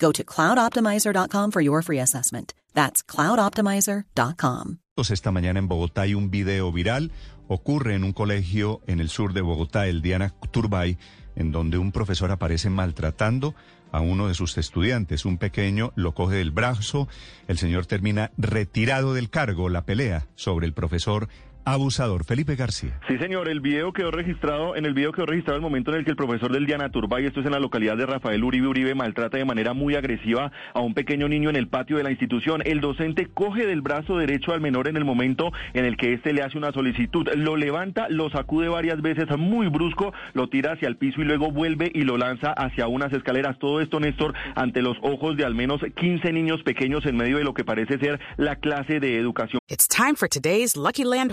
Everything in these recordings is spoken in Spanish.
Go to cloudoptimizer.com for your free assessment. That's cloudoptimizer.com. Esta mañana en Bogotá hay un video viral. Ocurre en un colegio en el sur de Bogotá, el Diana Turbay, en donde un profesor aparece maltratando a uno de sus estudiantes. Un pequeño lo coge del brazo. El señor termina retirado del cargo. La pelea sobre el profesor abusador. Felipe García. Sí, señor, el video quedó registrado, en el video quedó registrado el momento en el que el profesor del Diana Turbay, esto es en la localidad de Rafael Uribe Uribe, maltrata de manera muy agresiva a un pequeño niño en el patio de la institución. El docente coge del brazo derecho al menor en el momento en el que éste le hace una solicitud. Lo levanta, lo sacude varias veces, muy brusco, lo tira hacia el piso y luego vuelve y lo lanza hacia unas escaleras. Todo esto, Néstor, ante los ojos de al menos 15 niños pequeños en medio de lo que parece ser la clase de educación. It's time for today's Lucky Land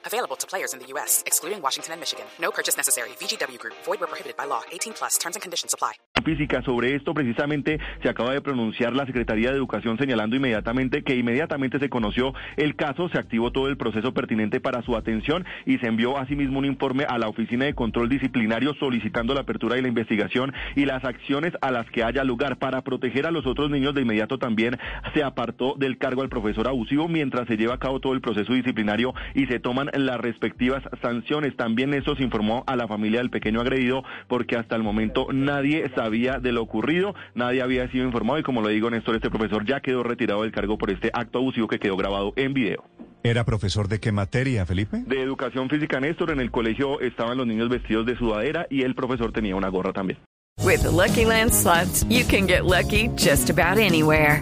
Available to players in the U.S., excluding Washington and Michigan. No purchase necessary. VGW Group. Void where prohibited by law. 18 plus. Terms and conditions apply. Física. Sobre esto precisamente se acaba de pronunciar la Secretaría de Educación señalando inmediatamente que inmediatamente se conoció el caso, se activó todo el proceso pertinente para su atención y se envió asimismo un informe a la Oficina de Control Disciplinario solicitando la apertura de la investigación y las acciones a las que haya lugar para proteger a los otros niños. De inmediato también se apartó del cargo al profesor abusivo mientras se lleva a cabo todo el proceso disciplinario y se toman las respectivas sanciones. También eso se informó a la familia del pequeño agredido porque hasta el momento nadie sabía de lo ocurrido, nadie había sido informado y como lo digo Néstor, este profesor ya quedó retirado del cargo por este acto abusivo que quedó grabado en video. ¿Era profesor de qué materia, Felipe? De educación física, Néstor. En el colegio estaban los niños vestidos de sudadera y el profesor tenía una gorra también. With the Lucky Land slots, you can get lucky just about anywhere.